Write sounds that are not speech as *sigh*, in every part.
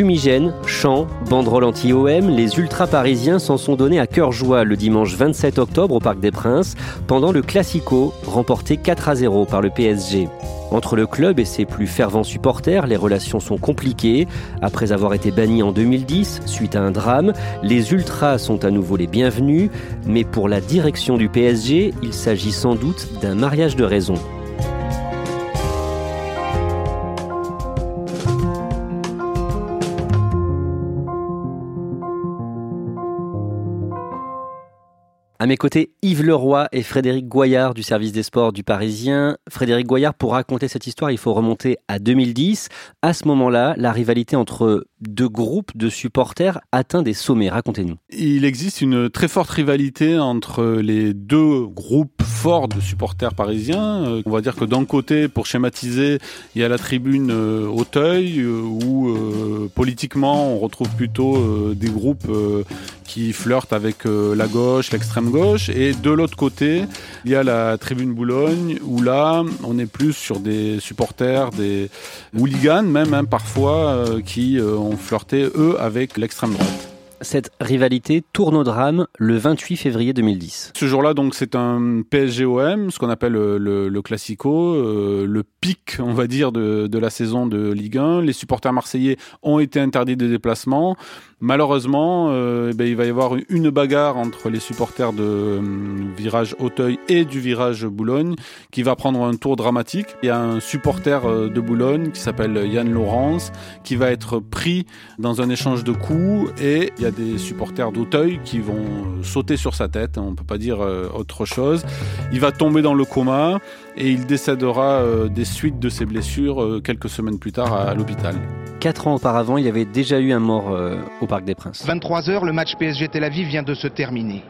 Fumigène, chants, banderoles anti-OM, les ultra-parisiens s'en sont donnés à cœur joie le dimanche 27 octobre au Parc des Princes pendant le Classico remporté 4 à 0 par le PSG. Entre le club et ses plus fervents supporters, les relations sont compliquées. Après avoir été bannis en 2010 suite à un drame, les ultras sont à nouveau les bienvenus, mais pour la direction du PSG, il s'agit sans doute d'un mariage de raison. À mes côtés, Yves Leroy et Frédéric Goyard du service des sports du Parisien. Frédéric Goyard, pour raconter cette histoire, il faut remonter à 2010. À ce moment-là, la rivalité entre deux groupes de supporters atteint des sommets. Racontez-nous. Il existe une très forte rivalité entre les deux groupes forts de supporters parisiens. Euh, on va dire que d'un côté, pour schématiser, il y a la tribune euh, Auteuil, euh, où politiquement, on retrouve plutôt des groupes qui flirtent avec la gauche, l'extrême gauche. Et de l'autre côté, il y a la tribune Boulogne où là, on est plus sur des supporters, des hooligans même hein, parfois, euh, qui euh, ont flirté eux avec l'extrême droite. Cette rivalité tourne au drame le 28 février 2010. Ce jour-là, donc, c'est un PSG-OM, ce qu'on appelle le, le, classico, euh, le pic, on va dire, de, la saison de Ligue 1. Les supporters marseillais ont été interdits de déplacement. Malheureusement, euh, eh ben, il va y avoir une bagarre entre les supporters de euh, Virage Auteuil et du Virage Boulogne qui va prendre un tour dramatique. Il y a un supporter euh, de Boulogne qui s'appelle Yann Laurence qui va être pris dans un échange de coups et il y a des supporters d'Auteuil qui vont sauter sur sa tête, on ne peut pas dire autre chose. Il va tomber dans le coma et il décédera des suites de ses blessures quelques semaines plus tard à l'hôpital. Quatre ans auparavant, il y avait déjà eu un mort au Parc des Princes. 23h, le match PSG Tel Aviv vient de se terminer.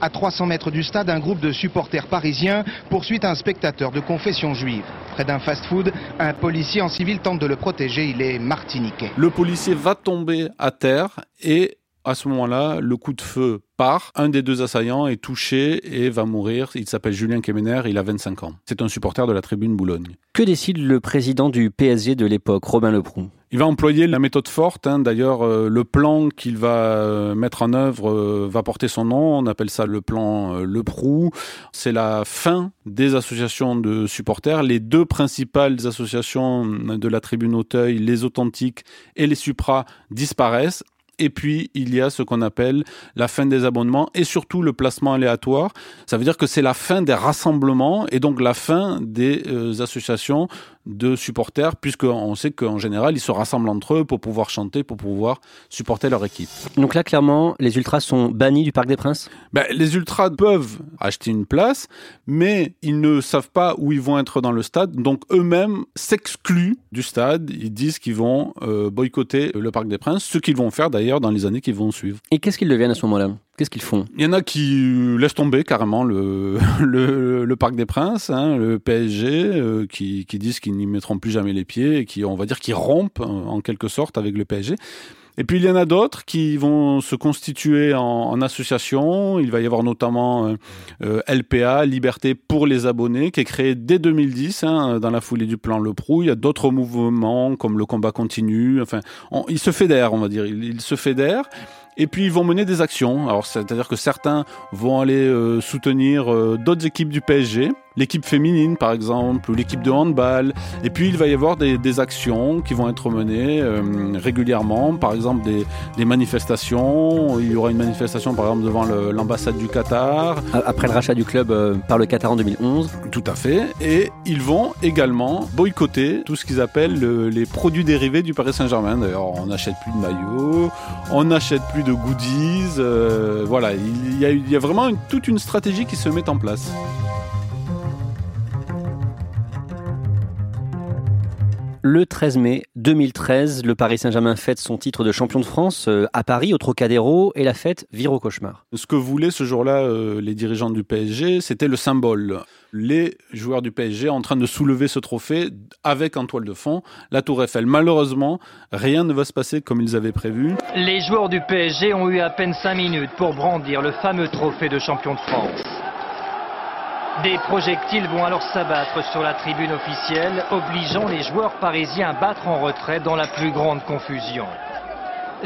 À 300 mètres du stade, un groupe de supporters parisiens poursuit un spectateur de confession juive. Près d'un fast-food, un policier en civil tente de le protéger, il est martiniquais. Le policier va tomber à terre et à ce moment-là, le coup de feu part. Un des deux assaillants est touché et va mourir. Il s'appelle Julien Kemener, il a 25 ans. C'est un supporter de la tribune Boulogne. Que décide le président du PSG de l'époque, Robin Leproux il va employer la méthode forte. Hein. D'ailleurs, euh, le plan qu'il va euh, mettre en œuvre euh, va porter son nom. On appelle ça le plan Le Prou. C'est la fin des associations de supporters. Les deux principales associations de la tribune Auteuil, les Authentiques et les Supra, disparaissent. Et puis, il y a ce qu'on appelle la fin des abonnements et surtout le placement aléatoire. Ça veut dire que c'est la fin des rassemblements et donc la fin des euh, associations de supporters, puisqu'on sait qu'en général, ils se rassemblent entre eux pour pouvoir chanter, pour pouvoir supporter leur équipe. Donc là, clairement, les ultras sont bannis du Parc des Princes? Ben, Les ultras peuvent acheter une place, mais ils ne savent pas où ils vont être dans le stade, donc eux-mêmes s'excluent du stade. Ils disent qu'ils vont euh, boycotter le Parc des Princes, ce qu'ils vont faire d'ailleurs dans les années qui vont suivre. Et qu'est-ce qu'ils deviennent à ce moment-là? Qu'est-ce qu'ils font? Il y en a qui laissent tomber carrément *laughs* le, le, Parc des Princes, hein, le PSG, euh, qui, qui disent qu'ils n'y mettront plus jamais les pieds et qui, on va dire, qui rompent en quelque sorte avec le PSG. Et puis il y en a d'autres qui vont se constituer en, association. Il va y avoir notamment euh, LPA, Liberté pour les abonnés, qui est créé dès 2010 hein, dans la foulée du plan Le Prou. Il y a d'autres mouvements comme le combat continu. Enfin, on, se fédère, on va dire. Il, il se fédère. Et puis ils vont mener des actions. Alors c'est-à-dire que certains vont aller euh, soutenir euh, d'autres équipes du PSG, l'équipe féminine par exemple, ou l'équipe de handball. Et puis il va y avoir des, des actions qui vont être menées euh, régulièrement. Par exemple des, des, manifestations. Il y aura une manifestation par exemple devant l'ambassade du Qatar. Après le rachat du club par le Qatar en 2011. Tout à fait. Et ils vont également boycotter tout ce qu'ils appellent le, les produits dérivés du Paris Saint-Germain. D'ailleurs on n'achète plus de maillots, on n'achète plus de goodies. Euh, voilà, il y, a, il y a vraiment une, toute une stratégie qui se met en place. Le 13 mai 2013, le Paris Saint-Germain fête son titre de champion de France euh, à Paris, au Trocadéro, et la fête vire au cauchemar. Ce que voulaient ce jour-là euh, les dirigeants du PSG, c'était le symbole. Les joueurs du PSG en train de soulever ce trophée avec en toile de fond la Tour Eiffel. Malheureusement, rien ne va se passer comme ils avaient prévu. Les joueurs du PSG ont eu à peine 5 minutes pour brandir le fameux trophée de champion de France. Des projectiles vont alors s'abattre sur la tribune officielle, obligeant les joueurs parisiens à battre en retrait dans la plus grande confusion.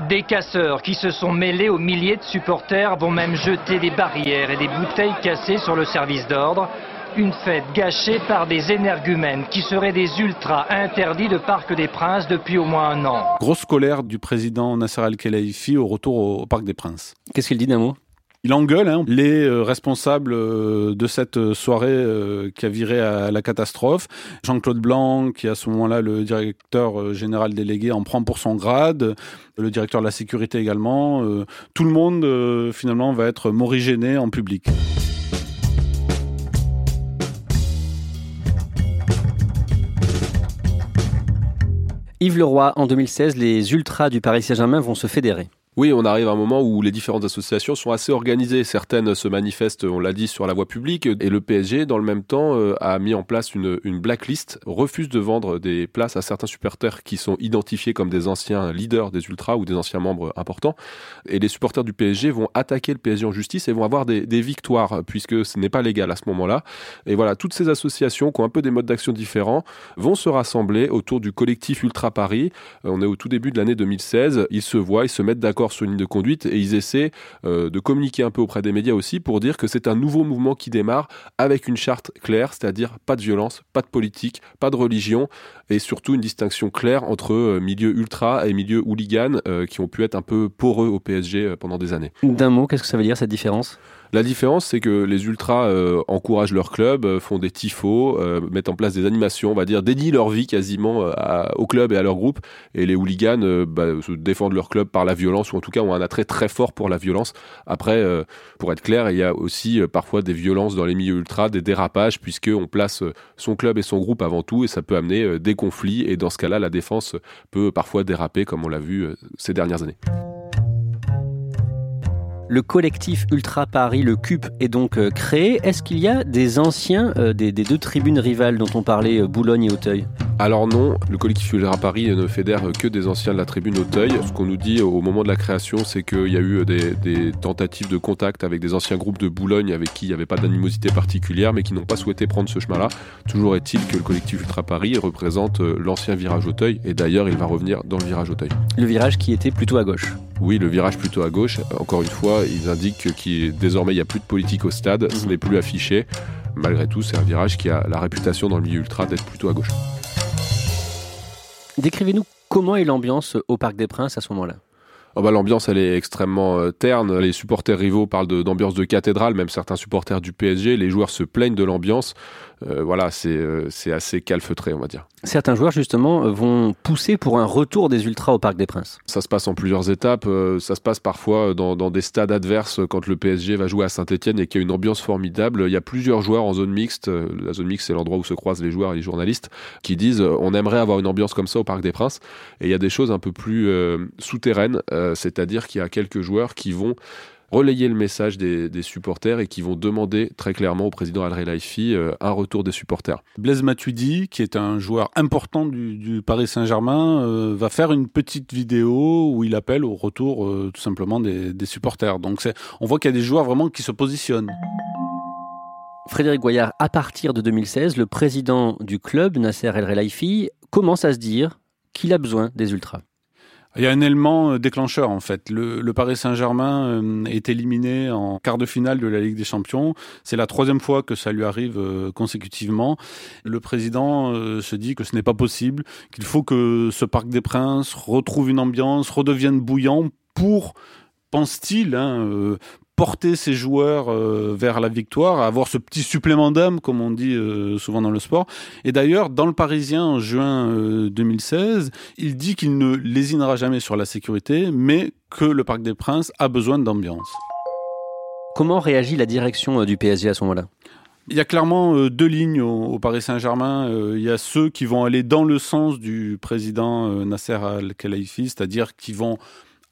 Des casseurs qui se sont mêlés aux milliers de supporters vont même jeter des barrières et des bouteilles cassées sur le service d'ordre. Une fête gâchée par des énergumènes qui seraient des ultras interdits de Parc des Princes depuis au moins un an. Grosse colère du président Nasser Al-Khelaifi au retour au Parc des Princes. Qu'est-ce qu'il dit d'un mot il engueule hein, les euh, responsables euh, de cette soirée euh, qui a viré à la catastrophe. Jean-Claude Blanc, qui à ce moment-là le directeur général délégué, en prend pour son grade. Le directeur de la sécurité également. Tout le monde finalement va être morigéné en public. Yves Leroy, en 2016, les ultras du Paris Saint-Germain vont se fédérer. Oui, on arrive à un moment où les différentes associations sont assez organisées. Certaines se manifestent, on l'a dit, sur la voie publique. Et le PSG, dans le même temps, euh, a mis en place une, blacklist, refuse de vendre des places à certains supporters qui sont identifiés comme des anciens leaders des Ultras ou des anciens membres importants. Et les supporters du PSG vont attaquer le PSG en justice et vont avoir des, des victoires, puisque ce n'est pas légal à ce moment-là. Et voilà, toutes ces associations qui ont un peu des modes d'action différents vont se rassembler autour du collectif Ultra Paris. Euh, on est au tout début de l'année 2016. Ils se voient, ils se mettent d'accord sur une ligne de conduite et ils essaient euh, de communiquer un peu auprès des médias aussi pour dire que c'est un nouveau mouvement qui démarre avec une charte claire, c'est-à-dire pas de violence, pas de politique, pas de religion et surtout une distinction claire entre euh, milieu ultra et milieu hooligan euh, qui ont pu être un peu poreux au PSG pendant des années. D'un mot, qu'est-ce que ça veut dire cette différence? La différence, c'est que les ultras euh, encouragent leur club, euh, font des tifos, euh, mettent en place des animations, on va dire, dédient leur vie quasiment au club et à leur groupe. Et les hooligans bah, se défendent leur club par la violence, ou en tout cas ont un attrait très fort pour la violence. Après, pour être clair, il y a aussi parfois des violences dans les milieux ultras, des dérapages, puisqu'on place son club et son groupe avant tout, et ça peut amener des conflits. Et dans ce cas-là, la défense peut parfois déraper, comme on l'a vu ces dernières années. Le collectif Ultra Paris, le CUP, est donc euh, créé. Est-ce qu'il y a des anciens euh, des, deux tribunes rivales dont on parlait, euh, Boulogne et Auteuil? Alors non, le collectif Ultra Paris ne fédère que des anciens de la tribune Auteuil. Ce qu'on nous dit au moment de la création, c'est qu'il y a eu des, des, tentatives de contact avec des anciens groupes de Boulogne avec qui il n'y avait pas d'animosité particulière, mais qui n'ont pas souhaité prendre ce chemin-là. Toujours est-il que le collectif Ultra Paris représente l'ancien virage Auteuil, et d'ailleurs il va revenir dans le virage Auteuil. Le virage qui était plutôt à gauche oui, le virage plutôt à gauche. Encore une fois, ils indiquent qu'il désormais il n'y a plus de politique au stade, ce n'est plus affiché. Malgré tout, c'est un virage qui a la réputation dans le milieu ultra d'être plutôt à gauche. Décrivez-nous comment est l'ambiance au Parc des Princes à ce moment-là Oh bah, L'ambiance, elle est extrêmement euh, terne. Les supporters rivaux parlent d'ambiance de, cathédrale, même certains supporters du PSG. Les joueurs se plaignent de l'ambiance. Euh, voilà, c'est euh, assez calfeutré, on va dire. Certains joueurs, justement, vont pousser pour un retour des Ultras au Parc des Princes. Ça se passe en plusieurs étapes. Euh, ça se passe parfois dans, dans, des stades adverses quand le PSG va jouer à Saint-Etienne et qu'il y a une ambiance formidable. Il y a plusieurs joueurs en zone mixte. La zone mixte, c'est l'endroit où se croisent les joueurs et les journalistes qui disent on aimerait avoir une ambiance comme ça au Parc des Princes. Et il y a des choses un peu plus souterraines, c'est-à-dire qu'il y a quelques joueurs qui vont relayer le message des, supporters et qui vont demander très clairement au président Al Relaifi euh, un retour des supporters. Blaise Matuidi, qui est un joueur important du, Paris Saint-Germain, euh, va faire une petite vidéo où il appelle au retour euh, tout simplement des, des supporters. Donc on voit qu'il y a des joueurs vraiment qui se positionnent. Frédéric Goyard, à partir de 2016, le président du club, Nasser El Relaifi, commence à se dire qu'il a besoin des ultras. Il y a un élément euh, déclencheur en fait. Le, Paris Saint-Germain euh, est éliminé en quart de finale de la Ligue des Champions. C'est la troisième fois que ça lui arrive euh, consécutivement. Le président se dit que ce n'est pas possible, qu'il faut que ce Parc des Princes retrouve une ambiance, redevienne bouillant pour pense-t-il, hein, porter ses joueurs euh, vers la victoire, avoir ce petit supplément d'âme, comme on dit euh, souvent dans le sport. Et d'ailleurs, dans le Parisien, en juin 2016, euh, il dit qu'il ne lésinera jamais sur la sécurité, mais que le Parc des Princes a besoin d'ambiance. Comment réagit la direction du PSG à ce moment-là? Il y a clairement deux lignes au, Paris Saint-Germain. il y a ceux qui vont aller dans le sens du président Nasser Al-Khelaifi, c'est-à-dire qui vont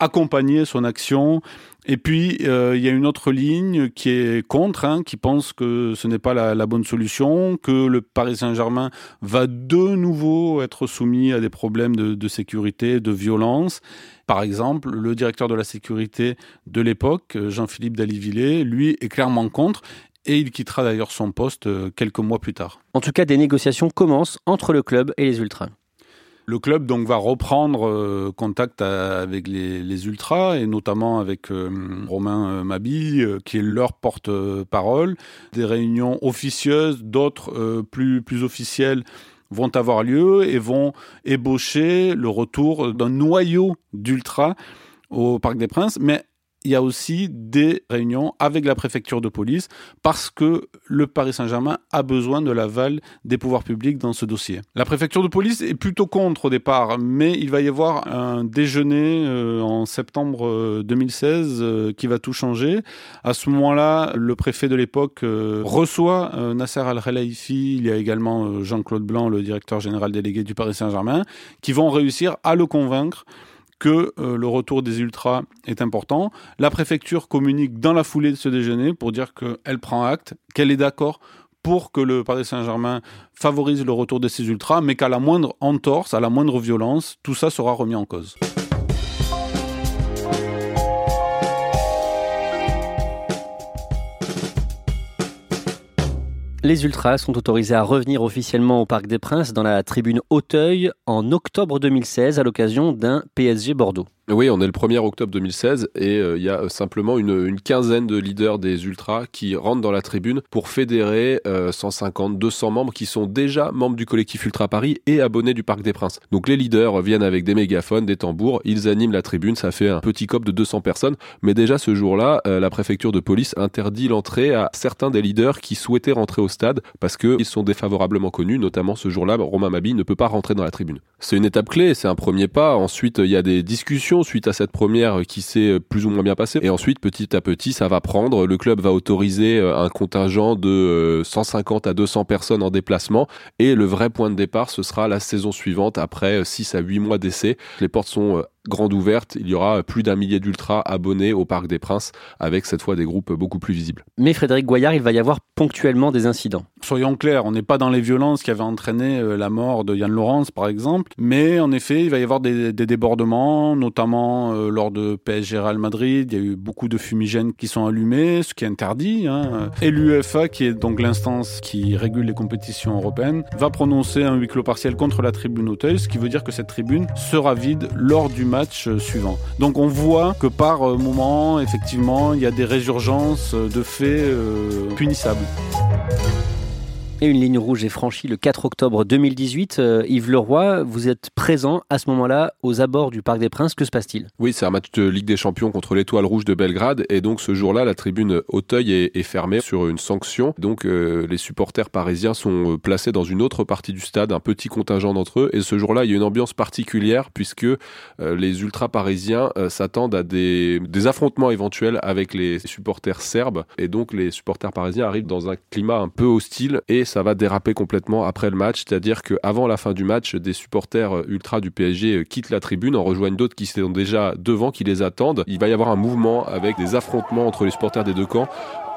accompagner son action. Et puis, euh, il y a une autre ligne qui est contre, hein, qui pense que ce n'est pas la, bonne solution, que le Paris Saint-Germain va de nouveau être soumis à des problèmes de, sécurité, de violence. Par exemple, le directeur de la sécurité de l'époque, Jean-Philippe Dalivillé, lui est clairement contre et il quittera d'ailleurs son poste euh, quelques mois plus tard. En tout cas, des négociations commencent entre le club et les Ultras. Le club donc va reprendre euh, contact avec les, ultras et notamment avec euh, Romain euh, Mabi qui est leur porte-parole. Des réunions officieuses, d'autres plus plus officielles vont avoir lieu et vont ébaucher le retour d'un noyau d'ultras au Parc des Princes, mais il y a aussi des réunions avec la préfecture de police parce que le Paris Saint-Germain a besoin de l'aval des pouvoirs publics dans ce dossier. La préfecture de police est plutôt contre au départ, mais il va y avoir un déjeuner euh, en septembre 2016 euh, euh, qui va tout changer. À ce moment-là, le préfet de l'époque reçoit Nasser Al-Khelaifi, il y a également Jean-Claude Blanc, le directeur général délégué du Paris Saint-Germain, qui vont réussir à le convaincre que euh, le retour des ultras est important. La préfecture communique dans la foulée de ce déjeuner pour dire qu'elle prend acte, qu'elle est d'accord pour que le Paris Saint-Germain favorise le retour de ces ultras, mais qu'à la moindre entorse, à la moindre violence, tout ça sera remis en cause. Les Ultras sont autorisés à revenir officiellement au Parc des Princes dans la tribune Auteuil en octobre 2016 à l'occasion d'un PSG Bordeaux. Oui, on est le 1er octobre 2016 et euh, il y a euh, simplement une, quinzaine de leaders des Ultras qui rentrent dans la tribune pour fédérer 150, euh, 200 membres qui sont déjà membres du collectif Ultra Paris et abonnés du Parc des Princes. Donc les leaders viennent avec des mégaphones, des tambours, ils animent la tribune, ça fait un petit cop de 200 personnes. Mais déjà ce jour-là, la préfecture de police interdit l'entrée à certains des leaders qui souhaitaient rentrer au stade parce qu'ils sont défavorablement connus, notamment ce jour-là, Romain Mabi ne peut pas rentrer dans la tribune. C'est une étape clé, c'est un premier pas. Ensuite, il y a des discussions suite à cette première qui s'est plus ou moins bien passée. Et ensuite, petit à petit, ça va prendre. Le club va autoriser euh, un contingent de 150 euh, à 200 personnes en déplacement. Et le vrai point de départ, ce sera la saison suivante, après 6 à 8 mois d'essai. Les portes sont euh, grande ouverte, il y aura plus d'un millier d'ultras abonnés au Parc des Princes, avec cette fois des groupes beaucoup plus visibles. Mais Frédéric Goyard, il va y avoir ponctuellement des incidents. Soyons clairs, on n'est pas dans les violences qui avaient entraîné euh, la mort de Yann Laurence, par exemple, mais en effet, il va y avoir des, débordements, notamment euh, lors de PSG Real Madrid, il y a eu beaucoup de fumigènes qui sont allumés, ce qui est interdit, hein. et l'UEFA, qui est donc l'instance qui régule les compétitions européennes, va prononcer un huis clos partiel contre la tribune Auteuil, ce qui veut dire que cette tribune sera vide lors du match euh, suivant. Donc on voit que par euh, moment, effectivement, il y a des résurgences de faits euh, punissables. Et une ligne rouge est franchie le 4 octobre 2018. Euh, Yves Leroy, vous êtes présent à ce moment-là aux abords du Parc des Princes. Que se passe-t-il? Oui, c'est un match de Ligue des Champions contre l'Étoile Rouge de Belgrade. Et donc ce jour-là, la tribune Auteuil est, fermée sur une sanction. Donc euh, les supporters parisiens sont euh, placés dans une autre partie du stade, un petit contingent d'entre eux. Et ce jour-là, il y a une ambiance particulière puisque les ultra-parisiens s'attendent à des, des affrontements éventuels avec les supporters serbes. Et donc les supporters parisiens arrivent dans un climat un peu hostile et ça va déraper complètement après le match, c'est-à-dire qu'avant la fin du match, des supporters ultra du PSG quittent la tribune, en rejoignent d'autres qui sont déjà devant, qui les attendent. Il va y avoir un mouvement avec des affrontements entre les supporters des deux camps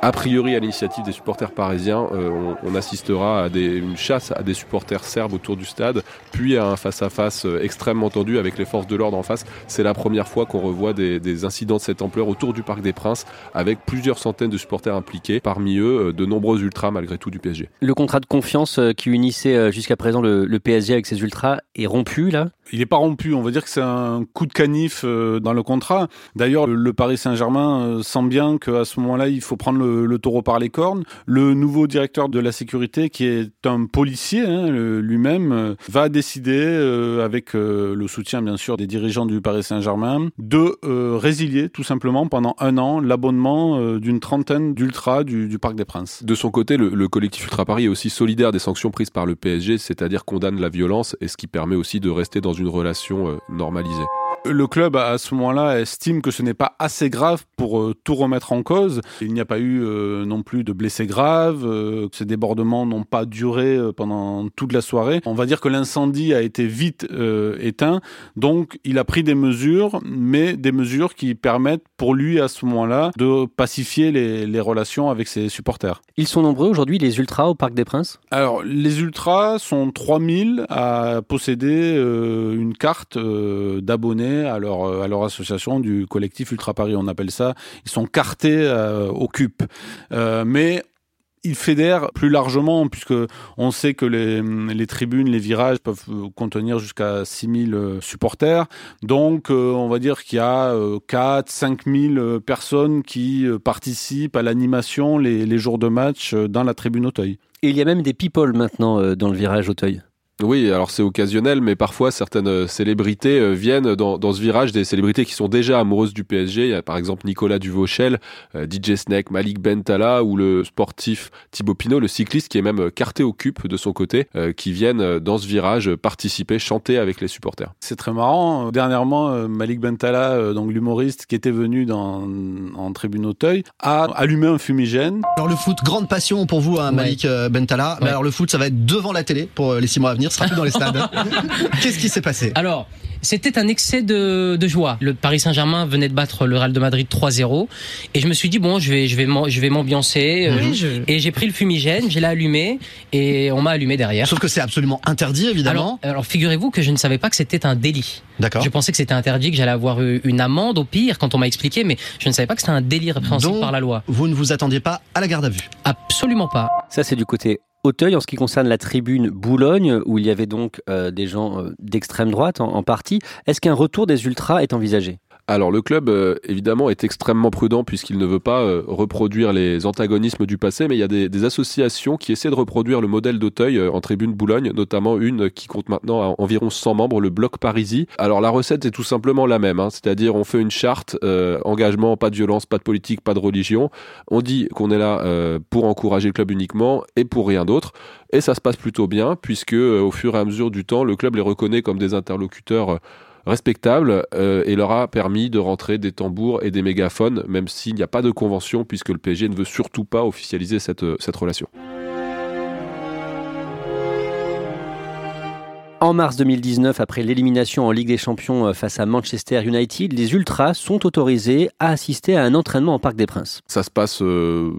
a priori, à l'initiative des supporters parisiens, euh, on, assistera à une chasse à des supporters serbes autour du stade, puis à un face-à-face euh, extrêmement tendu avec les forces de l'ordre en face. C'est la première fois qu'on revoit des, incidents de cette ampleur autour du Parc des Princes, avec plusieurs centaines de supporters impliqués, parmi eux euh, de nombreux ultras malgré tout du PSG. Le contrat de confiance qui unissait jusqu'à présent le PSG avec ses ultras est rompu là? Il n'est pas rompu. On va dire que c'est un coup de canif dans le contrat. D'ailleurs, le Paris Saint-Germain sent bien qu'à ce moment-là, il faut prendre le taureau par les cornes. Le nouveau directeur de la sécurité, qui est un policier hein, lui-même, euh, va décider, euh, avec euh, le soutien bien sûr des dirigeants du Paris Saint-Germain, de résilier tout simplement pendant un an l'abonnement d'une trentaine d'ultras du, Parc des Princes. De son côté, le, collectif Ultra Paris est aussi solidaire des sanctions prises par le PSG, c'est-à-dire condamne la violence et ce qui permet aussi de rester dans une relation normalisée. Le club, à ce moment-là, estime que ce n'est pas assez grave pour euh, tout remettre en cause. Il n'y a pas eu euh, non plus de blessés graves, euh, ces débordements n'ont pas duré pendant toute la soirée. On va dire que l'incendie a été vite éteint, donc il a pris des mesures, mais des mesures qui permettent pour lui, à ce moment-là, de pacifier les, les relations avec ses supporters. Ils sont nombreux aujourd'hui, les ultras au Parc des Princes? Alors, les ultras sont 3000 à posséder une carte d'abonnés à leur, euh, à leur association du collectif Ultra Paris. On appelle ça, ils sont cartés euh, au CUP. Euh, mais ils fédèrent plus largement puisque on sait que les, tribunes, les virages peuvent contenir jusqu'à 6000 supporters. Donc on va dire qu'il y a 4 5000 personnes qui participent à l'animation les, les jours de match dans la tribune Auteuil. Et il y a même des people maintenant dans le virage Auteuil. Oui, alors c'est occasionnel, mais parfois certaines euh, célébrités euh, viennent dans, dans, ce virage, des célébrités qui sont déjà amoureuses du PSG. Il y a par exemple Nicolas Duvauchel, euh, DJ Snake, Malik Bentala ou le sportif Thibaut Pinot, le cycliste qui est même carté au CUP de son côté, qui viennent dans ce virage participer, chanter avec les supporters. C'est très marrant. Dernièrement, Malik Bentala, donc l'humoriste qui était venu dans, en tribune Auteuil, a allumé un fumigène. Alors le foot, grande passion pour vous, hein, Malik Bentala. Mais alors le foot, ça va être devant la télé pour les six mois à venir sera plus dans les stades. *laughs* Qu'est-ce qui s'est passé? Alors, c'était un excès de, de, joie. Le Paris Saint-Germain venait de battre le Real de Madrid 3-0 et je me suis dit bon, je vais je vais je vais m'ambiancer euh, et j'ai pris le fumigène, j'ai allumé et on m'a allumé derrière. Sauf que c'est absolument interdit évidemment. Alors, alors figurez-vous que je ne savais pas que c'était un délit. D'accord. Je pensais que c'était interdit, que j'allais avoir une amende au pire quand on m'a expliqué, mais je ne savais pas que c'était un délit répréhensible par la loi. Vous ne vous attendiez pas à la garde à vue Absolument pas. Ça c'est du côté Auteuil en ce qui concerne la tribune Boulogne, où il y avait donc euh, des gens euh, d'extrême droite en, en partie. Est-ce qu'un retour des ultras est envisagé? Alors le club, euh, évidemment, est extrêmement prudent puisqu'il ne veut pas euh, reproduire les antagonismes du passé, mais il y a des, associations qui essaient de reproduire le modèle d'Auteuil euh, en tribune Boulogne, notamment une qui compte maintenant environ 100 membres, le Bloc Parisie. Alors la recette est tout simplement la même, hein, c'est-à-dire on fait une charte, engagement, pas de violence, pas de politique, pas de religion. On dit qu'on est là pour encourager le club uniquement et pour rien d'autre. Et ça se passe plutôt bien puisque au fur et à mesure du temps, le club les reconnaît comme des interlocuteurs respectable euh, et leur a permis de rentrer des tambours et des mégaphones, même s'il n'y a pas de convention, puisque le PSG ne veut surtout pas officialiser cette, cette relation. En mars 2019, après l'élimination en Ligue des Champions euh, face à Manchester United, les Ultras sont autorisés à assister à un entraînement en Parc des Princes. Ça se passe euh,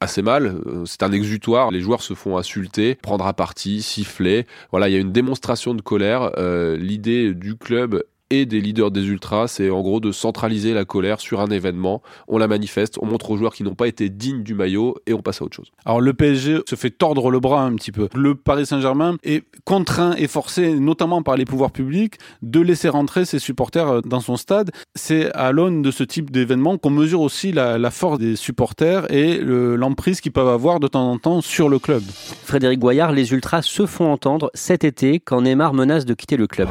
assez mal. Euh, c'est un exutoire. Les joueurs se font insulter, prendre à partie, siffler. Voilà, il y a une démonstration de colère. L'idée du club et des leaders des ultras, c'est en gros de centraliser la colère sur un événement. On la manifeste, on montre aux joueurs qui n'ont pas été dignes du maillot et on passe à autre chose. Alors le PSG se fait tordre le bras un petit peu. Le Paris Saint-Germain est contraint et forcé, notamment par les pouvoirs publics, de laisser rentrer ses supporters euh, dans son stade. C'est à l'aune de ce type d'événement qu'on mesure aussi la, la, force des supporters et l'emprise qu'ils peuvent avoir de temps en temps sur le club. Frédéric Goyard, les ultras se font entendre cet été quand Neymar menace de quitter le club.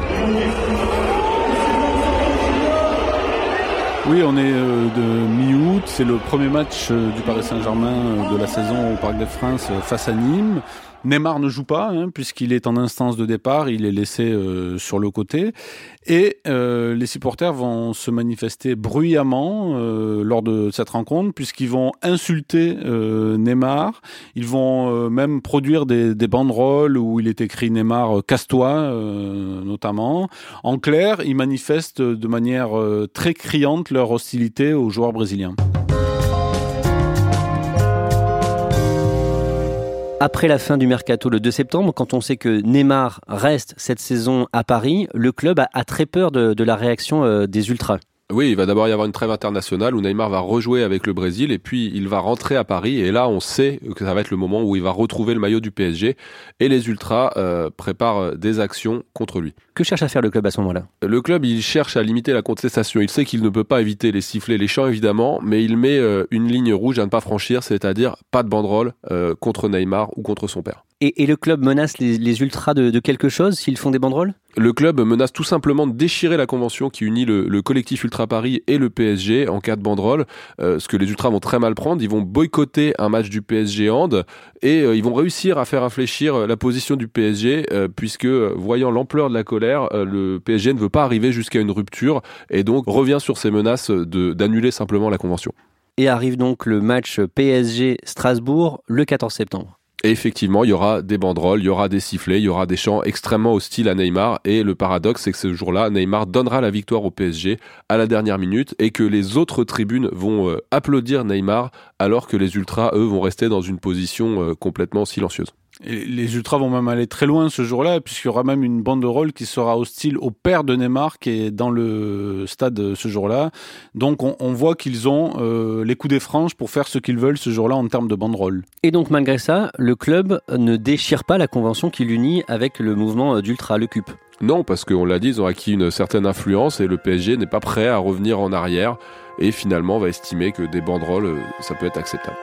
Oui, on est euh, de mi-août. C'est le premier match euh, du Paris Saint-Germain euh, de la saison au Parc des Princes face à Nîmes. Neymar ne joue pas, hein, puisqu'il est en instance de départ, il est laissé euh, sur le côté. Et euh, les supporters vont se manifester bruyamment euh, lors de cette rencontre, puisqu'ils vont insulter Neymar. Ils vont même produire des, des, banderoles où il est écrit Neymar casse-toi, notamment. En clair, ils manifestent de manière très criante leur hostilité aux joueurs brésiliens. Après la fin du mercato le 2 septembre, quand on sait que Neymar reste cette saison à Paris, le club a, très peur de, la réaction euh, des ultras. Oui, il va d'abord y avoir une trêve internationale où Neymar va rejouer avec le Brésil et puis il va rentrer à Paris et là on sait que ça va être le moment où il va retrouver le maillot du PSG et les Ultras euh, préparent des actions contre lui. Que cherche à faire le club à ce moment-là? Le club, il cherche à limiter la contestation. Il sait qu'il ne peut pas éviter les sifflets, les chants évidemment, mais il met euh, une ligne rouge à ne pas franchir, c'est-à-dire pas de banderole euh, contre Neymar ou contre son père. Et, le club menace les, ultras de, quelque chose s'ils font des banderoles? Le club menace tout simplement de déchirer la convention qui unit le, collectif Ultra Paris et le PSG en cas de banderole. Euh, ce que les ultras vont très mal prendre. Ils vont boycotter un match du PSG Hand et euh, ils vont réussir à faire infléchir la position du PSG euh, puisque voyant l'ampleur de la colère, le PSG ne veut pas arriver jusqu'à une rupture et donc revient sur ces menaces d'annuler simplement la convention. Et arrive donc le match PSG Strasbourg le 14 septembre. Et effectivement, il y aura des banderoles, il y aura des sifflets, il y aura des chants extrêmement hostiles à Neymar. Et le paradoxe, c'est que ce jour-là, Neymar donnera la victoire au PSG à la dernière minute et que les autres tribunes vont euh, applaudir Neymar alors que les Ultras, eux, vont rester dans une position euh, complètement silencieuse les Ultras vont même aller très loin ce jour-là, puisqu'il y aura même une bande de rôle qui sera hostile au père de Neymar, qui est dans le stade ce jour-là. Donc on, voit qu'ils ont euh, les coups des franges pour faire ce qu'ils veulent ce jour-là en termes de banderole. Et donc malgré ça, le club ne déchire pas la convention qui l'unit avec le mouvement d'Ultra, le CUP. Non, parce qu'on l'a dit, ils ont acquis une certaine influence et le PSG n'est pas prêt à revenir en arrière et finalement va estimer que des banderoles, euh, ça peut être acceptable.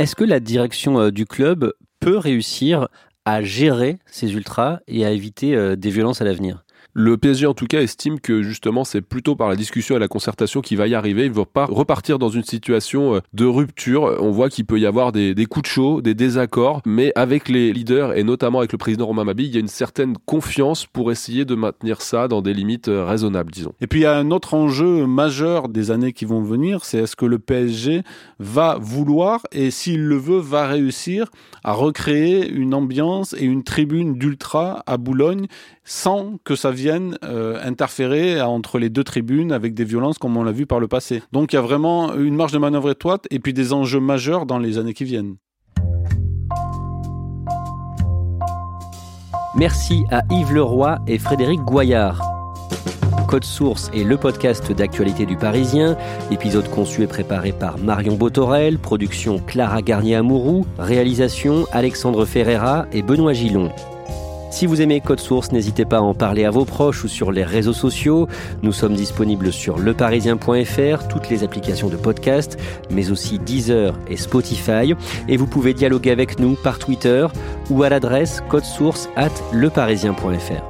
Est-ce que la direction euh, du club peut réussir à gérer ces ultras et à éviter euh, des violences à l'avenir? Le PSG en tout cas estime que justement c'est plutôt par la discussion et la concertation qu'il va y arriver. Il ne va pas repartir dans une situation euh, de rupture. On voit qu'il peut y avoir des, coups de chaud, des désaccords, mais avec les leaders et notamment avec le président Romain Mabi, il y a une certaine confiance pour essayer de maintenir ça dans des limites euh, raisonnables, disons. Et puis il y a un autre enjeu majeur des années qui vont venir, c'est est-ce que le PSG va vouloir et s'il le veut va réussir à recréer une ambiance et une tribune d'ultra à Boulogne sans que ça vienne euh, interférer entre les deux tribunes avec des violences comme on l'a vu par le passé. Donc il y a vraiment une marge de manœuvre étroite et puis des enjeux majeurs dans les années qui viennent. Merci à Yves Leroy et Frédéric Goyard. Code Source est le podcast d'actualité du Parisien. Épisode conçu et préparé par Marion Botorel, production Clara Garnier-Amouroux, réalisation Alexandre Ferreira et Benoît Gillon. Si vous aimez Code Source, n'hésitez pas à en parler à vos proches ou sur les réseaux sociaux. Nous sommes disponibles sur leparisien.fr, toutes les applications de podcast, mais aussi Deezer et Spotify. Et vous pouvez dialoguer avec nous par Twitter ou à l'adresse codesource at leparisien.fr.